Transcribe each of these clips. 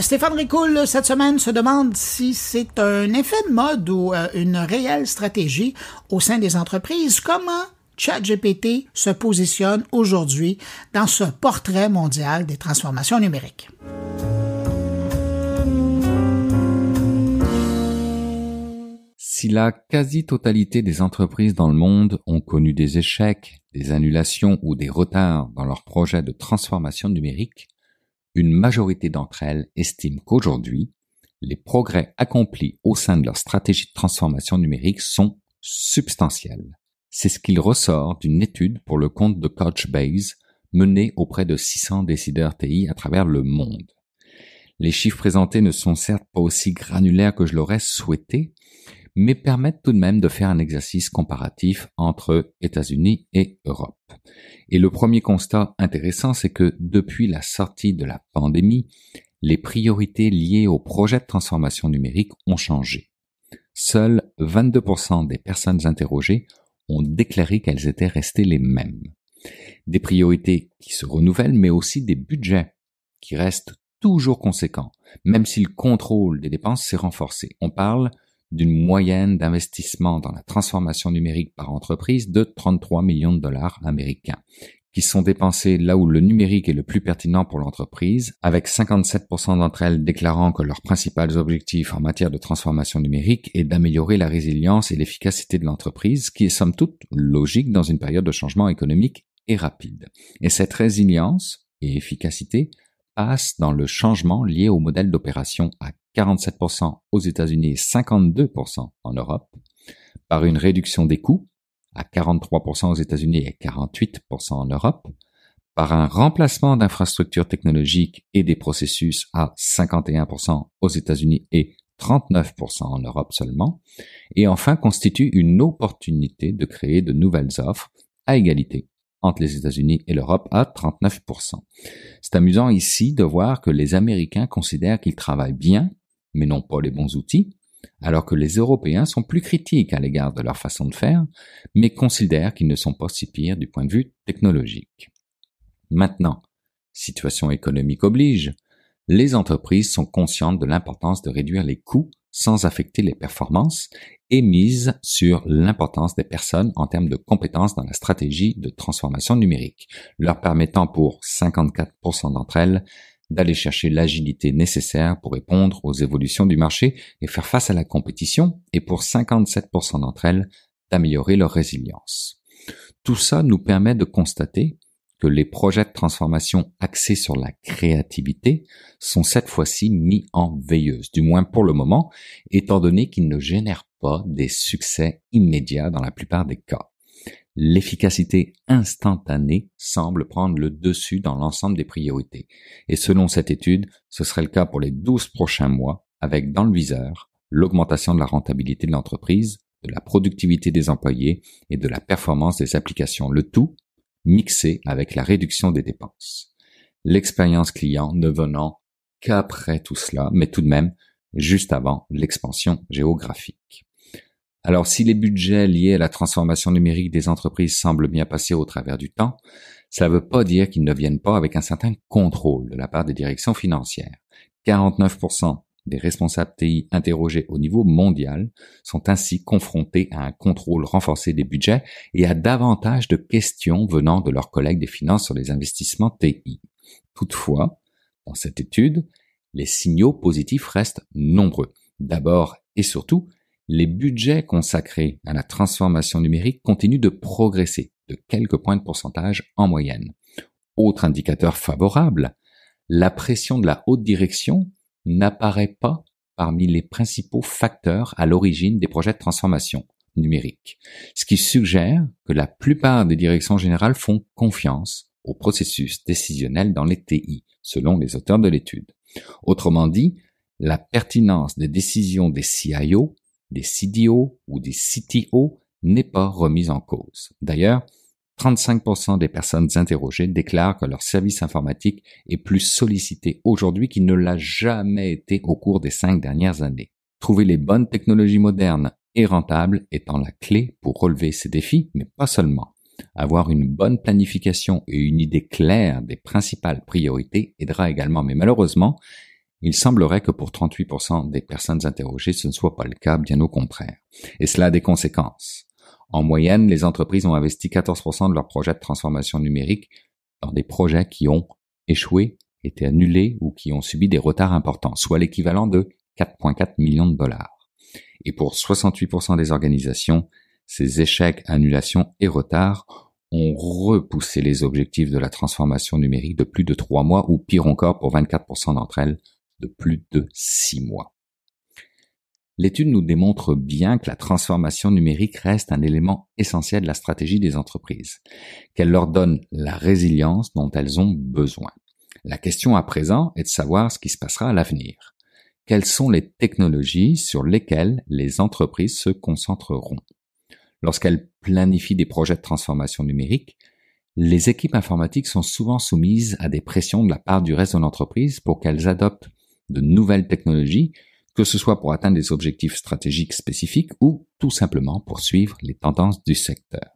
Stéphane Ricoul, cette semaine, se demande si c'est un effet de mode ou euh, une réelle stratégie au sein des entreprises. Comment ChatGPT se positionne aujourd'hui dans ce portrait mondial des transformations numériques? Si la quasi-totalité des entreprises dans le monde ont connu des échecs, des annulations ou des retards dans leurs projets de transformation numérique, une majorité d'entre elles estiment qu'aujourd'hui, les progrès accomplis au sein de leur stratégie de transformation numérique sont substantiels. C'est ce qu'il ressort d'une étude pour le compte de Couchbase menée auprès de 600 décideurs TI à travers le monde. Les chiffres présentés ne sont certes pas aussi granulaires que je l'aurais souhaité, mais permettent tout de même de faire un exercice comparatif entre États-Unis et Europe. Et le premier constat intéressant, c'est que depuis la sortie de la pandémie, les priorités liées au projet de transformation numérique ont changé. Seuls 22% des personnes interrogées ont déclaré qu'elles étaient restées les mêmes. Des priorités qui se renouvellent, mais aussi des budgets qui restent toujours conséquents, même si le contrôle des dépenses s'est renforcé. On parle d'une moyenne d'investissement dans la transformation numérique par entreprise de 33 millions de dollars américains, qui sont dépensés là où le numérique est le plus pertinent pour l'entreprise, avec 57% d'entre elles déclarant que leurs principaux objectifs en matière de transformation numérique est d'améliorer la résilience et l'efficacité de l'entreprise, qui est somme toute logique dans une période de changement économique et rapide. Et cette résilience et efficacité passe dans le changement lié au modèle d'opération à 47% aux États-Unis et 52% en Europe, par une réduction des coûts à 43% aux États-Unis et 48% en Europe, par un remplacement d'infrastructures technologiques et des processus à 51% aux États-Unis et 39% en Europe seulement, et enfin constitue une opportunité de créer de nouvelles offres à égalité entre les États-Unis et l'Europe à 39%. C'est amusant ici de voir que les Américains considèrent qu'ils travaillent bien mais n'ont pas les bons outils, alors que les Européens sont plus critiques à l'égard de leur façon de faire, mais considèrent qu'ils ne sont pas si pires du point de vue technologique. Maintenant, situation économique oblige, les entreprises sont conscientes de l'importance de réduire les coûts sans affecter les performances et misent sur l'importance des personnes en termes de compétences dans la stratégie de transformation numérique, leur permettant pour 54% d'entre elles d'aller chercher l'agilité nécessaire pour répondre aux évolutions du marché et faire face à la compétition, et pour 57% d'entre elles, d'améliorer leur résilience. Tout ça nous permet de constater que les projets de transformation axés sur la créativité sont cette fois-ci mis en veilleuse, du moins pour le moment, étant donné qu'ils ne génèrent pas des succès immédiats dans la plupart des cas l'efficacité instantanée semble prendre le dessus dans l'ensemble des priorités. Et selon cette étude, ce serait le cas pour les 12 prochains mois, avec dans le viseur l'augmentation de la rentabilité de l'entreprise, de la productivité des employés et de la performance des applications, le tout mixé avec la réduction des dépenses. L'expérience client ne venant qu'après tout cela, mais tout de même juste avant l'expansion géographique. Alors si les budgets liés à la transformation numérique des entreprises semblent bien passer au travers du temps, ça ne veut pas dire qu'ils ne viennent pas avec un certain contrôle de la part des directions financières. 49% des responsables TI interrogés au niveau mondial sont ainsi confrontés à un contrôle renforcé des budgets et à davantage de questions venant de leurs collègues des finances sur les investissements TI. Toutefois, dans cette étude, les signaux positifs restent nombreux. D'abord et surtout, les budgets consacrés à la transformation numérique continuent de progresser de quelques points de pourcentage en moyenne. Autre indicateur favorable, la pression de la haute direction n'apparaît pas parmi les principaux facteurs à l'origine des projets de transformation numérique, ce qui suggère que la plupart des directions générales font confiance au processus décisionnel dans les TI, selon les auteurs de l'étude. Autrement dit, la pertinence des décisions des CIO des CDO ou des CTO n'est pas remise en cause. D'ailleurs, 35% des personnes interrogées déclarent que leur service informatique est plus sollicité aujourd'hui qu'il ne l'a jamais été au cours des cinq dernières années. Trouver les bonnes technologies modernes et rentables étant la clé pour relever ces défis, mais pas seulement. Avoir une bonne planification et une idée claire des principales priorités aidera également, mais malheureusement, il semblerait que pour 38% des personnes interrogées, ce ne soit pas le cas, bien au contraire. Et cela a des conséquences. En moyenne, les entreprises ont investi 14% de leurs projets de transformation numérique dans des projets qui ont échoué, été annulés ou qui ont subi des retards importants, soit l'équivalent de 4,4 millions de dollars. Et pour 68% des organisations, ces échecs, annulations et retards ont repoussé les objectifs de la transformation numérique de plus de trois mois ou pire encore pour 24% d'entre elles de plus de six mois. L'étude nous démontre bien que la transformation numérique reste un élément essentiel de la stratégie des entreprises, qu'elle leur donne la résilience dont elles ont besoin. La question à présent est de savoir ce qui se passera à l'avenir. Quelles sont les technologies sur lesquelles les entreprises se concentreront? Lorsqu'elles planifient des projets de transformation numérique, les équipes informatiques sont souvent soumises à des pressions de la part du reste de l'entreprise pour qu'elles adoptent de nouvelles technologies, que ce soit pour atteindre des objectifs stratégiques spécifiques ou tout simplement pour suivre les tendances du secteur.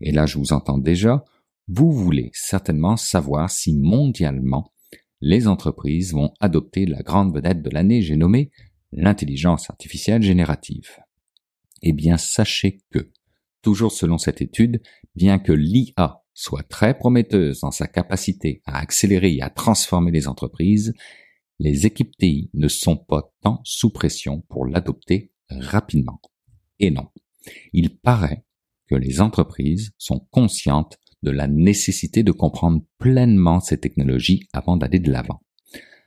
Et là, je vous entends déjà, vous voulez certainement savoir si mondialement les entreprises vont adopter la grande vedette de l'année, j'ai nommé l'intelligence artificielle générative. Eh bien, sachez que, toujours selon cette étude, bien que l'IA soit très prometteuse dans sa capacité à accélérer et à transformer les entreprises, les équipes TI ne sont pas tant sous pression pour l'adopter rapidement. Et non, il paraît que les entreprises sont conscientes de la nécessité de comprendre pleinement ces technologies avant d'aller de l'avant.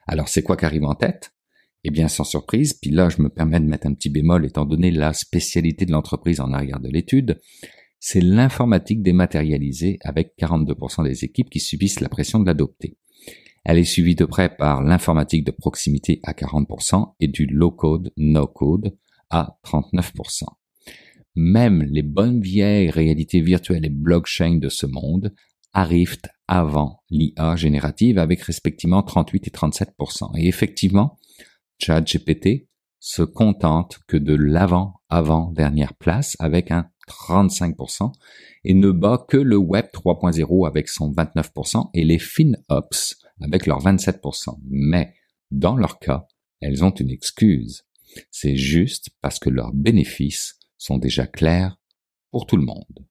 Alors c'est quoi qui arrive en tête? Eh bien sans surprise, puis là je me permets de mettre un petit bémol étant donné la spécialité de l'entreprise en arrière de l'étude, c'est l'informatique dématérialisée avec 42% des équipes qui subissent la pression de l'adopter. Elle est suivie de près par l'informatique de proximité à 40% et du low-code, no-code à 39%. Même les bonnes vieilles réalités virtuelles et blockchain de ce monde arrivent avant l'IA générative avec respectivement 38 et 37%. Et effectivement, ChatGPT se contente que de l'avant-avant-dernière place avec un 35% et ne bat que le Web 3.0 avec son 29% et les FinOps avec leurs 27%. Mais, dans leur cas, elles ont une excuse. C'est juste parce que leurs bénéfices sont déjà clairs pour tout le monde.